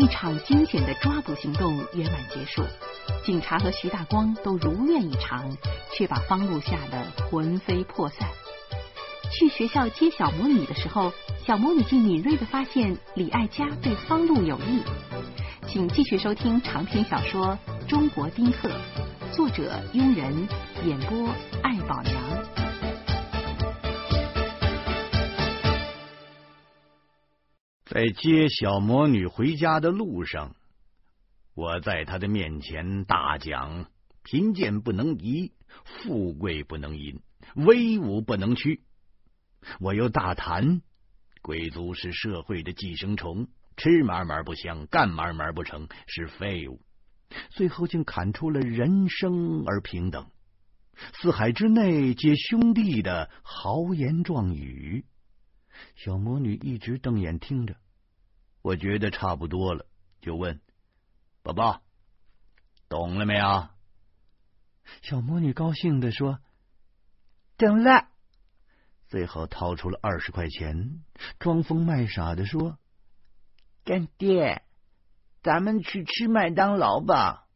一场惊险的抓捕行动圆满结束，警察和徐大光都如愿以偿，却把方路吓得魂飞魄散。去学校接小魔女的时候，小魔女竟敏锐的发现李爱嘉对方路有意。请继续收听长篇小说《中国丁克》，作者庸人，演播爱宝娘。在接小魔女回家的路上，我在她的面前大讲：贫贱不能移，富贵不能淫，威武不能屈。我又大谈，贵族是社会的寄生虫，吃嘛嘛不香，干嘛嘛不成，是废物。最后竟砍出了人生而平等，四海之内皆兄弟的豪言壮语。小魔女一直瞪眼听着，我觉得差不多了，就问宝宝：“懂了没有？”小魔女高兴的说：“懂了。”最后掏出了二十块钱，装疯卖傻的说：“干爹，咱们去吃麦当劳吧。”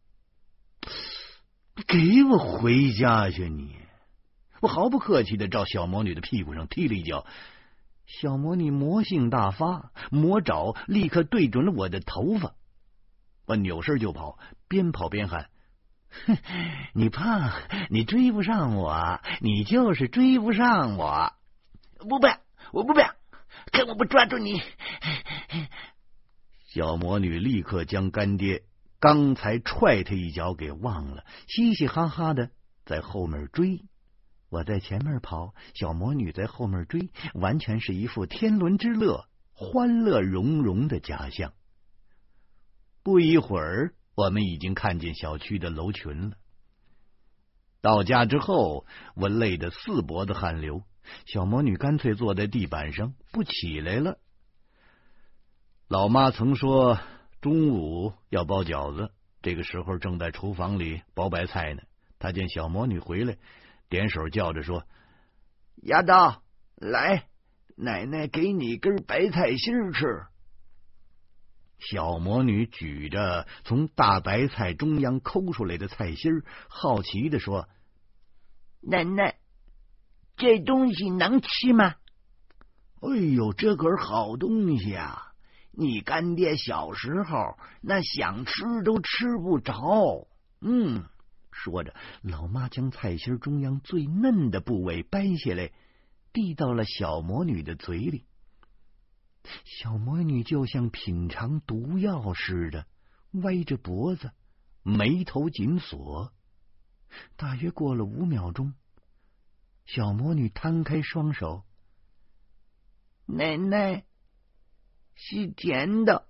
给我回家去！你，我毫不客气的照小魔女的屁股上踢了一脚。小魔女魔性大发，魔爪立刻对准了我的头发，我扭身就跑，边跑边喊：“哼，你胖，你追不上我，你就是追不上我。”不办，我不办，看我不抓住你！小魔女立刻将干爹刚才踹他一脚给忘了，嘻嘻哈哈的在后面追。我在前面跑，小魔女在后面追，完全是一副天伦之乐、欢乐融融的假象。不一会儿，我们已经看见小区的楼群了。到家之后，我累得四脖子汗流。小魔女干脆坐在地板上不起来了。老妈曾说中午要包饺子，这个时候正在厨房里包白菜呢。她见小魔女回来，点手叫着说：“丫头，来，奶奶给你根白菜心吃。”小魔女举着从大白菜中央抠出来的菜心，好奇的说：“奶奶。”这东西能吃吗？哎呦，这可是好东西啊！你干爹小时候那想吃都吃不着。嗯，说着，老妈将菜心中央最嫩的部位掰下来，递到了小魔女的嘴里。小魔女就像品尝毒药似的，歪着脖子，眉头紧锁。大约过了五秒钟。小魔女摊开双手，奶奶是甜的。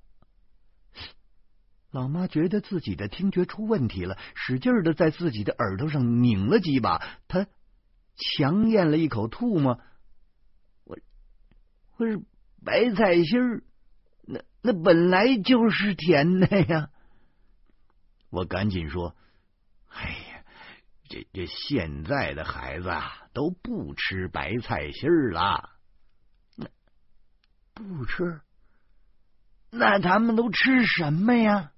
老妈觉得自己的听觉出问题了，使劲的在自己的耳朵上拧了几把。她强咽了一口吐沫。我我是白菜心儿，那那本来就是甜的呀。我赶紧说：“哎呀。”这这现在的孩子啊，都不吃白菜心儿了。那不吃，那他们都吃什么呀？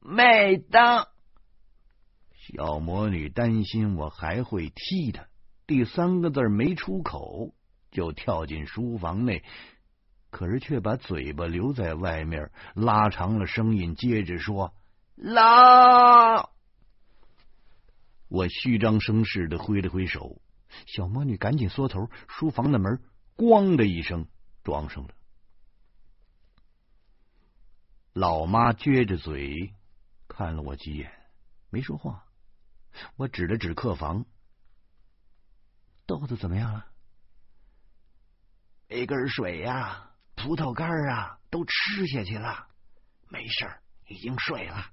麦当。小魔女担心我还会踢她，第三个字没出口，就跳进书房内，可是却把嘴巴留在外面，拉长了声音，接着说：“老。”我虚张声势的挥了挥手，小魔女赶紧缩头，书房的门“咣”的一声撞上了。老妈撅着嘴看了我几眼，没说话。我指了指客房，豆子怎么样了？一根水呀，葡萄干啊，都吃下去了，没事儿，已经睡了。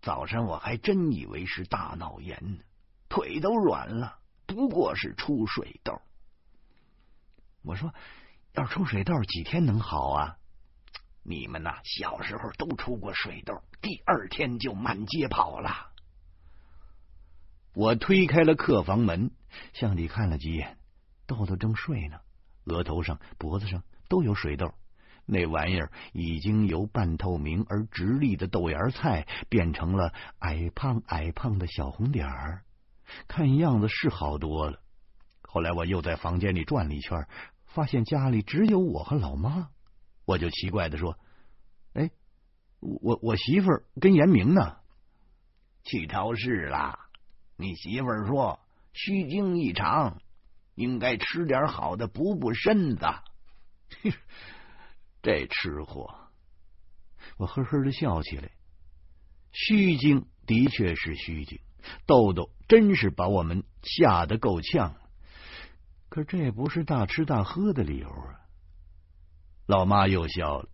早上我还真以为是大脑炎呢，腿都软了，不过是出水痘。我说，要出水痘几天能好啊？你们呐，小时候都出过水痘，第二天就满街跑了。我推开了客房门，向里看了几眼，豆豆正睡呢，额头上、脖子上都有水痘，那玩意儿已经由半透明而直立的豆芽菜变成了矮胖矮胖的小红点儿，看样子是好多了。后来我又在房间里转了一圈，发现家里只有我和老妈，我就奇怪的说：“，我我媳妇儿跟严明呢？去超市啦。你媳妇儿说虚惊一场，应该吃点好的补补身子。”这吃货，我呵呵的笑起来。虚惊的确是虚惊，豆豆真是把我们吓得够呛。可这不是大吃大喝的理由啊！老妈又笑了，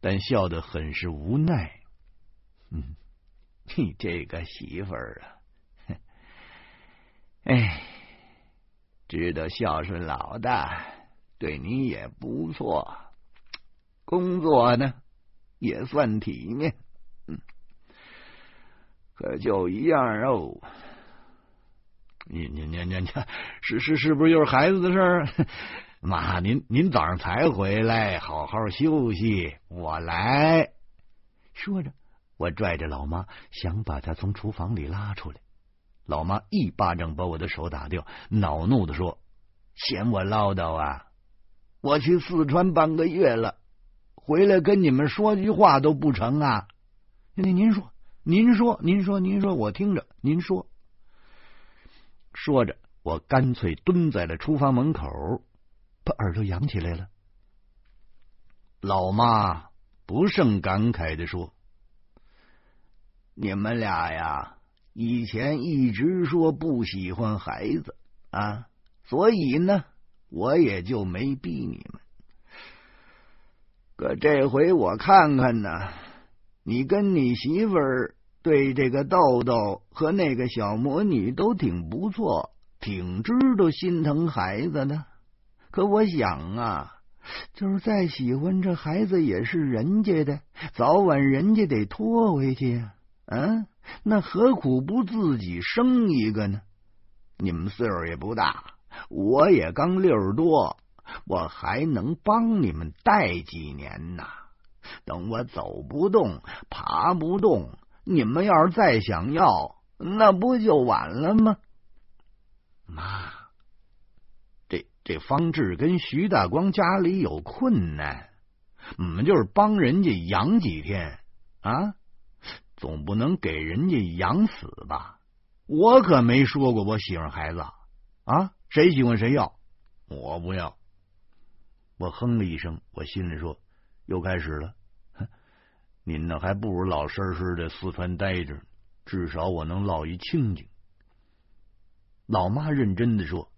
但笑得很是无奈。嗯，你这个媳妇儿啊，哎，知道孝顺老大，对你也不错。工作呢也算体面，嗯，可就一样哦。你你你你你，是是是不是又是孩子的事儿？妈，您您早上才回来，好好休息，我来。说着，我拽着老妈，想把她从厨房里拉出来。老妈一巴掌把我的手打掉，恼怒的说：“嫌我唠叨啊？我去四川半个月了。”回来跟你们说句话都不成啊！您您说，您说，您说，您说，我听着。您说，说着，我干脆蹲在了厨房门口，把耳朵扬起来了。老妈不胜感慨的说：“你们俩呀，以前一直说不喜欢孩子啊，所以呢，我也就没逼你们。”可这回我看看呢，你跟你媳妇儿对这个豆豆和那个小魔女都挺不错，挺知道心疼孩子的。可我想啊，就是再喜欢这孩子也是人家的，早晚人家得拖回去呀。嗯，那何苦不自己生一个呢？你们岁数也不大，我也刚六十多。我还能帮你们带几年呢？等我走不动、爬不动，你们要是再想要，那不就晚了吗？妈，这方志跟徐大光家里有困难，我们就是帮人家养几天啊，总不能给人家养死吧？我可没说过我喜欢孩子啊，谁喜欢谁要，我不要。我哼了一声，我心里说：“又开始了。您呢，还不如老实实的四川待着，至少我能落一清静。”老妈认真的说：“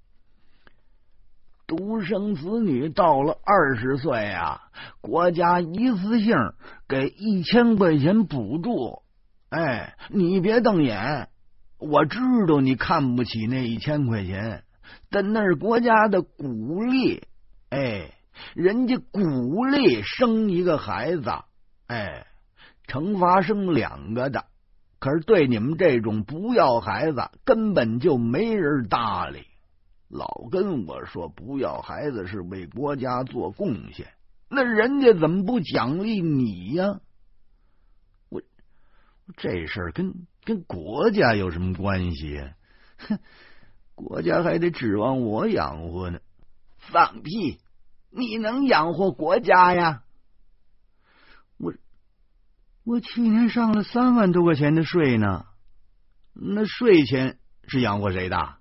独生子女到了二十岁啊，国家一次性给一千块钱补助。哎，你别瞪眼，我知道你看不起那一千块钱，但那是国家的鼓励。哎。”人家鼓励生一个孩子，哎，惩罚生两个的。可是对你们这种不要孩子，根本就没人搭理。老跟我说不要孩子是为国家做贡献，那人家怎么不奖励你呀？我这事儿跟跟国家有什么关系？哼，国家还得指望我养活呢。放屁！你能养活国家呀？我我去年上了三万多块钱的税呢，那税钱是养活谁的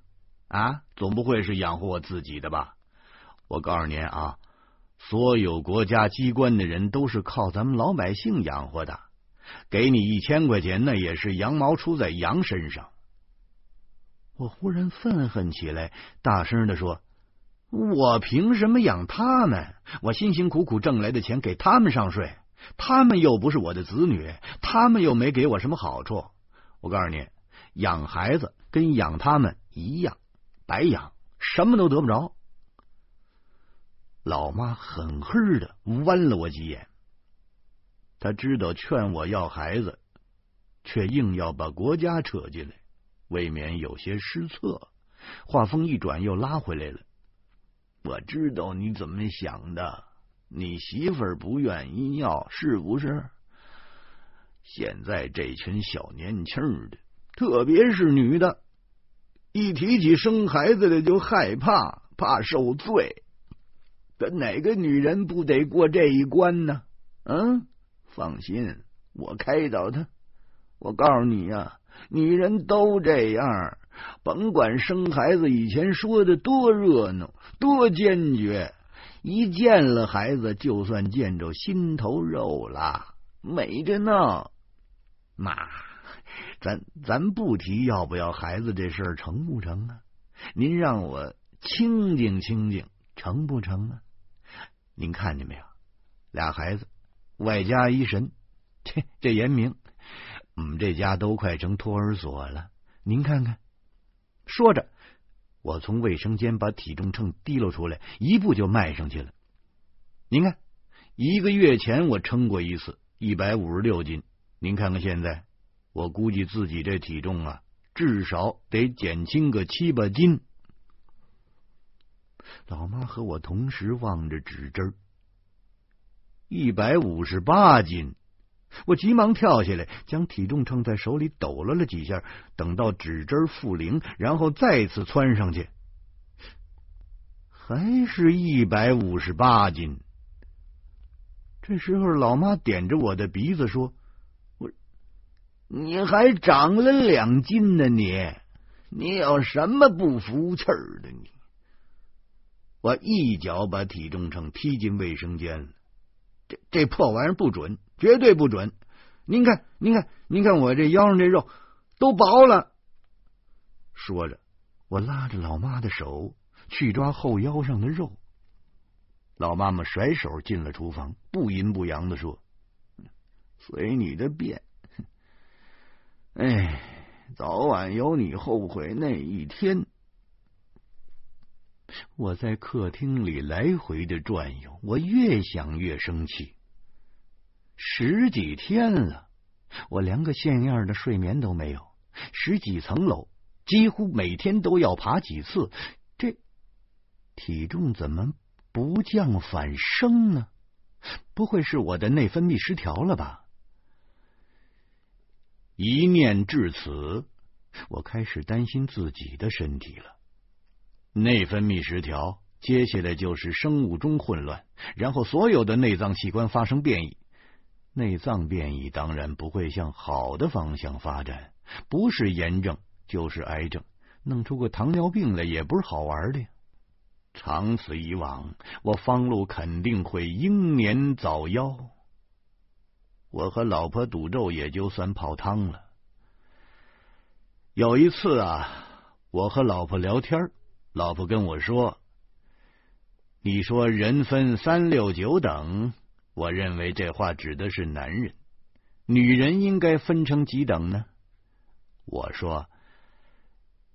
啊？总不会是养活我自己的吧？我告诉您啊，所有国家机关的人都是靠咱们老百姓养活的，给你一千块钱，那也是羊毛出在羊身上。我忽然愤恨起来，大声的说。我凭什么养他们？我辛辛苦苦挣来的钱给他们上税，他们又不是我的子女，他们又没给我什么好处。我告诉你，养孩子跟养他们一样，白养，什么都得不着。老妈狠狠的剜了我几眼，他知道劝我要孩子，却硬要把国家扯进来，未免有些失策。话锋一转，又拉回来了。我知道你怎么想的，你媳妇儿不愿意要，是不是？现在这群小年轻的，特别是女的，一提起生孩子的就害怕，怕受罪。可哪个女人不得过这一关呢？嗯，放心，我开导她。我告诉你呀，女人都这样，甭管生孩子以前说的多热闹、多坚决，一见了孩子，就算见着心头肉了，美着呢。妈，咱咱不提要不要孩子这事儿成不成啊？您让我清静清静，成不成啊？您看见没有？俩孩子，外加一神，这这严明，我们这家都快成托儿所了。您看看。说着，我从卫生间把体重秤提溜出来，一步就迈上去了。您看，一个月前我称过一次，一百五十六斤。您看看现在，我估计自己这体重啊，至少得减轻个七八斤。老妈和我同时望着指针，一百五十八斤。我急忙跳下来，将体重秤在手里抖了了几下，等到指针复零，然后再次窜上去，还是一百五十八斤。这时候，老妈点着我的鼻子说。你还长了两斤呢，你你有什么不服气儿的？你我一脚把体重秤踢进卫生间了，这这破玩意儿不准，绝对不准！您看，您看，您看我这腰上这肉都薄了。说着，我拉着老妈的手去抓后腰上的肉。老妈妈甩手进了厨房，不阴不阳的说：“随你的便。”哎，早晚有你后悔那一天。我在客厅里来回的转悠，我越想越生气。十几天了，我连个像样的睡眠都没有。十几层楼，几乎每天都要爬几次，这体重怎么不降反升呢？不会是我的内分泌失调了吧？一念至此，我开始担心自己的身体了。内分泌失调，接下来就是生物钟混乱，然后所有的内脏器官发生变异。内脏变异当然不会向好的方向发展，不是炎症就是癌症，弄出个糖尿病来也不是好玩的。长此以往，我方路肯定会英年早夭。我和老婆赌咒也就算泡汤了。有一次啊，我和老婆聊天，老婆跟我说：“你说人分三六九等，我认为这话指的是男人，女人应该分成几等呢？”我说：“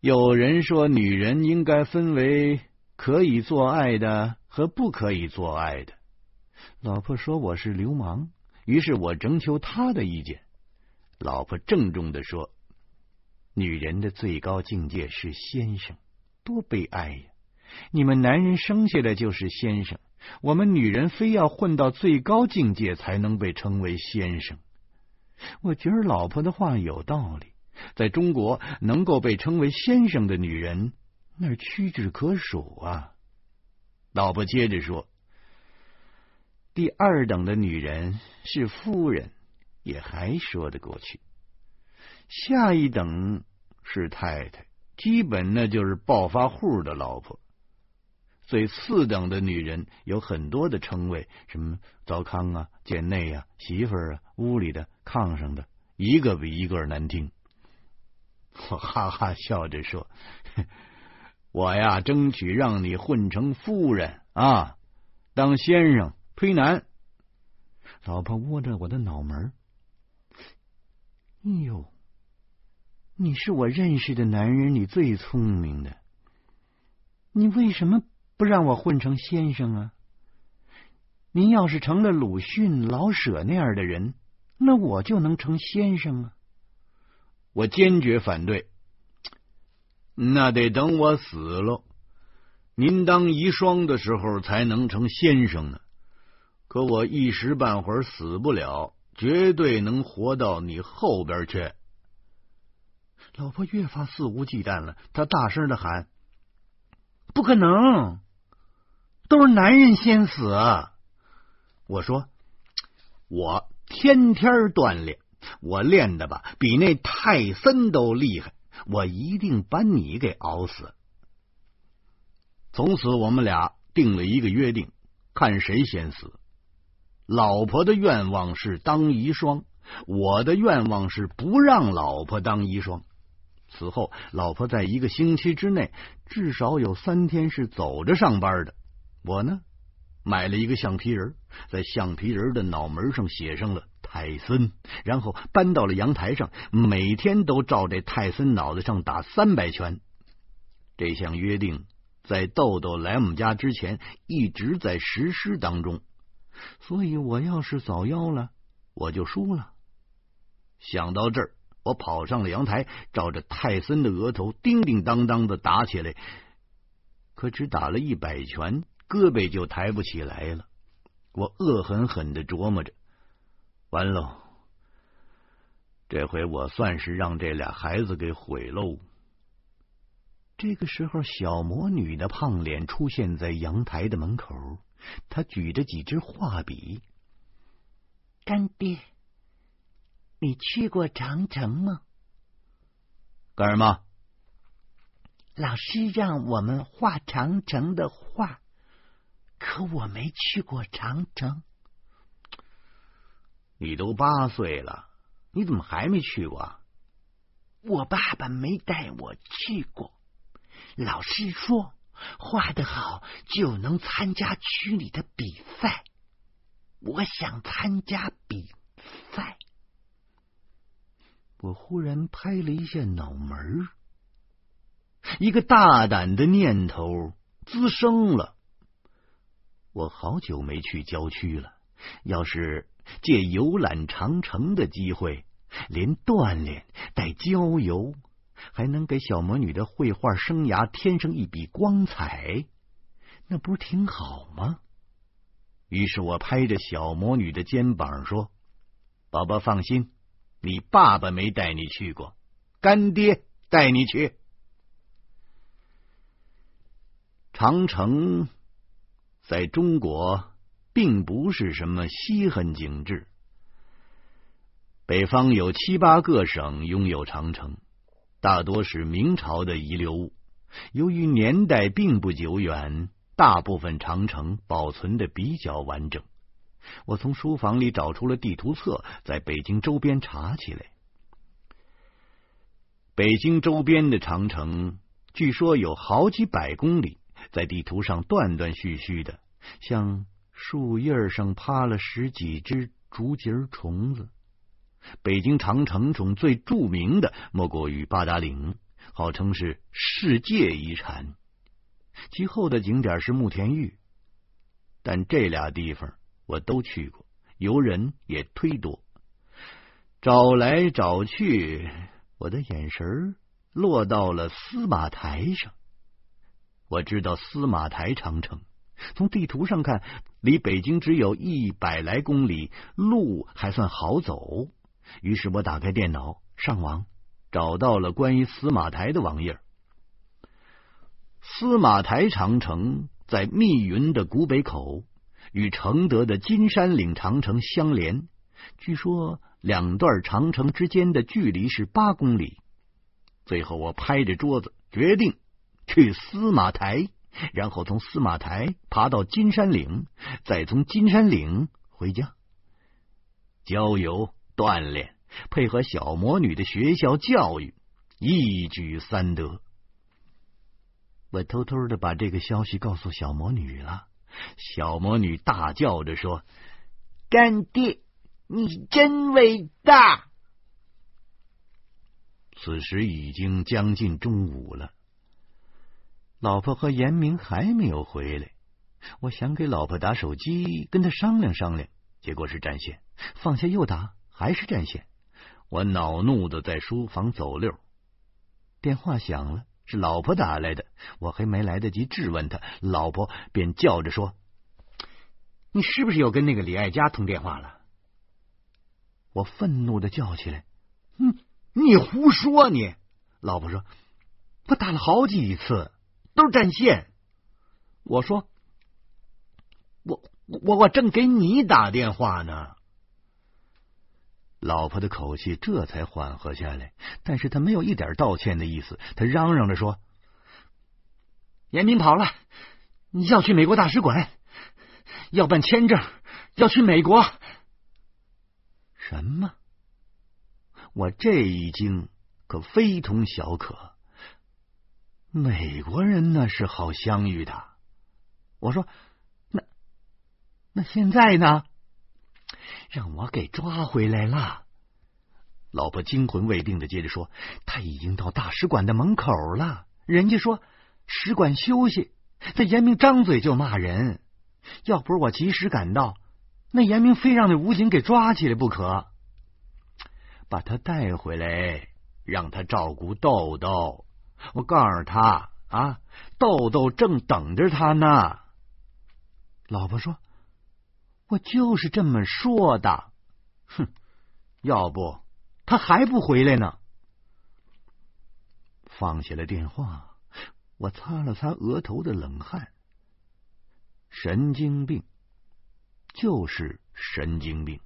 有人说女人应该分为可以做爱的和不可以做爱的。”老婆说我是流氓。于是我征求他的意见，老婆郑重的说：“女人的最高境界是先生，多悲哀呀！你们男人生下来就是先生，我们女人非要混到最高境界才能被称为先生。”我觉得老婆的话有道理，在中国能够被称为先生的女人，那屈指可数啊。老婆接着说。第二等的女人是夫人，也还说得过去。下一等是太太，基本那就是暴发户的老婆。最次等的女人有很多的称谓，什么糟糠啊、贱内啊、媳妇啊、屋里的、炕上的，一个比一个难听。我哈哈笑着说：“ 我呀，争取让你混成夫人啊，当先生。”推男，老婆握着我的脑门。哎呦，你是我认识的男人里最聪明的，你为什么不让我混成先生啊？您要是成了鲁迅、老舍那样的人，那我就能成先生啊！我坚决反对，那得等我死了，您当遗孀的时候才能成先生呢。可我一时半会儿死不了，绝对能活到你后边去。老婆越发肆无忌惮了，她大声的喊：“不可能，都是男人先死。”我说：“我天天锻炼，我练的吧比那泰森都厉害，我一定把你给熬死。”从此，我们俩定了一个约定，看谁先死。老婆的愿望是当遗孀，我的愿望是不让老婆当遗孀。此后，老婆在一个星期之内至少有三天是走着上班的。我呢，买了一个橡皮人，在橡皮人的脑门上写上了泰森，然后搬到了阳台上，每天都照这泰森脑袋上打三百拳。这项约定在豆豆来我们家之前一直在实施当中。所以，我要是早夭了，我就输了。想到这儿，我跑上了阳台，照着泰森的额头叮叮当当的打起来。可只打了一百拳，胳膊就抬不起来了。我恶狠狠的琢磨着：完喽，这回我算是让这俩孩子给毁喽。这个时候，小魔女的胖脸出现在阳台的门口。他举着几支画笔，干爹，你去过长城吗？干什么？老师让我们画长城的画，可我没去过长城。你都八岁了，你怎么还没去过？我爸爸没带我去过。老师说。画的好就能参加区里的比赛，我想参加比赛。我忽然拍了一下脑门，一个大胆的念头滋生了。我好久没去郊区了，要是借游览长城的机会，连锻炼带郊游。还能给小魔女的绘画生涯添上一笔光彩，那不是挺好吗？于是我拍着小魔女的肩膀说：“宝宝放心，你爸爸没带你去过，干爹带你去。长城在中国并不是什么稀罕景致，北方有七八个省拥有长城。”大多是明朝的遗留物，由于年代并不久远，大部分长城保存的比较完整。我从书房里找出了地图册，在北京周边查起来。北京周边的长城据说有好几百公里，在地图上断断续续的，像树叶上趴了十几只竹节虫子。北京长城中最著名的莫过于八达岭，号称是世界遗产。其后的景点是慕田峪，但这俩地方我都去过，游人也忒多。找来找去，我的眼神落到了司马台上。我知道司马台长城，从地图上看，离北京只有一百来公里，路还算好走。于是我打开电脑上网，找到了关于司马台的网页。司马台长城在密云的古北口，与承德的金山岭长城相连。据说两段长城之间的距离是八公里。最后我拍着桌子决定去司马台，然后从司马台爬到金山岭，再从金山岭回家郊游。锻炼配合小魔女的学校教育，一举三得。我偷偷的把这个消息告诉小魔女了。小魔女大叫着说：“干爹，你真伟大！”此时已经将近中午了，老婆和严明还没有回来。我想给老婆打手机，跟她商量商量，结果是占线，放下又打。还是占线，我恼怒的在书房走溜。电话响了，是老婆打来的。我还没来得及质问他，老婆便叫着说：“你是不是又跟那个李爱佳通电话了？我愤怒的叫起来：“嗯，你胡说！你！”老婆说：“我打了好几次，都是占线。”我说：“我我我正给你打电话呢。”老婆的口气这才缓和下来，但是他没有一点道歉的意思。他嚷嚷着说：“严明跑了，你要去美国大使馆，要办签证，要去美国。”什么？我这一惊可非同小可。美国人那是好相遇的。我说：“那那现在呢？”让我给抓回来了。老婆惊魂未定的接着说：“他已经到大使馆的门口了。人家说使馆休息，这严明张嘴就骂人。要不是我及时赶到，那严明非让那武警给抓起来不可。把他带回来，让他照顾豆豆。我告诉他啊，豆豆正等着他呢。”老婆说。我就是这么说的，哼！要不他还不回来呢？放下了电话，我擦了擦额头的冷汗。神经病就是神经病，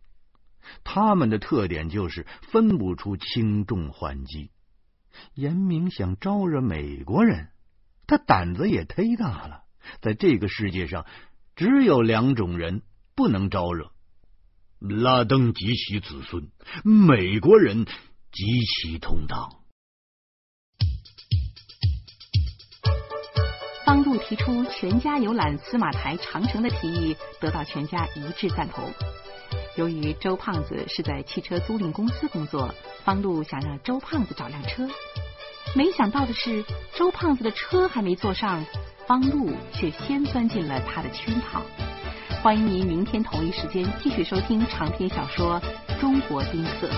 他们的特点就是分不出轻重缓急。严明想招惹美国人，他胆子也忒大了。在这个世界上，只有两种人。不能招惹拉登及其子孙，美国人及其同党。方路提出全家游览司马台长城的提议，得到全家一致赞同。由于周胖子是在汽车租赁公司工作，方路想让周胖子找辆车。没想到的是，周胖子的车还没坐上，方路却先钻进了他的圈套。欢迎您明天同一时间继续收听长篇小说《中国丁色》。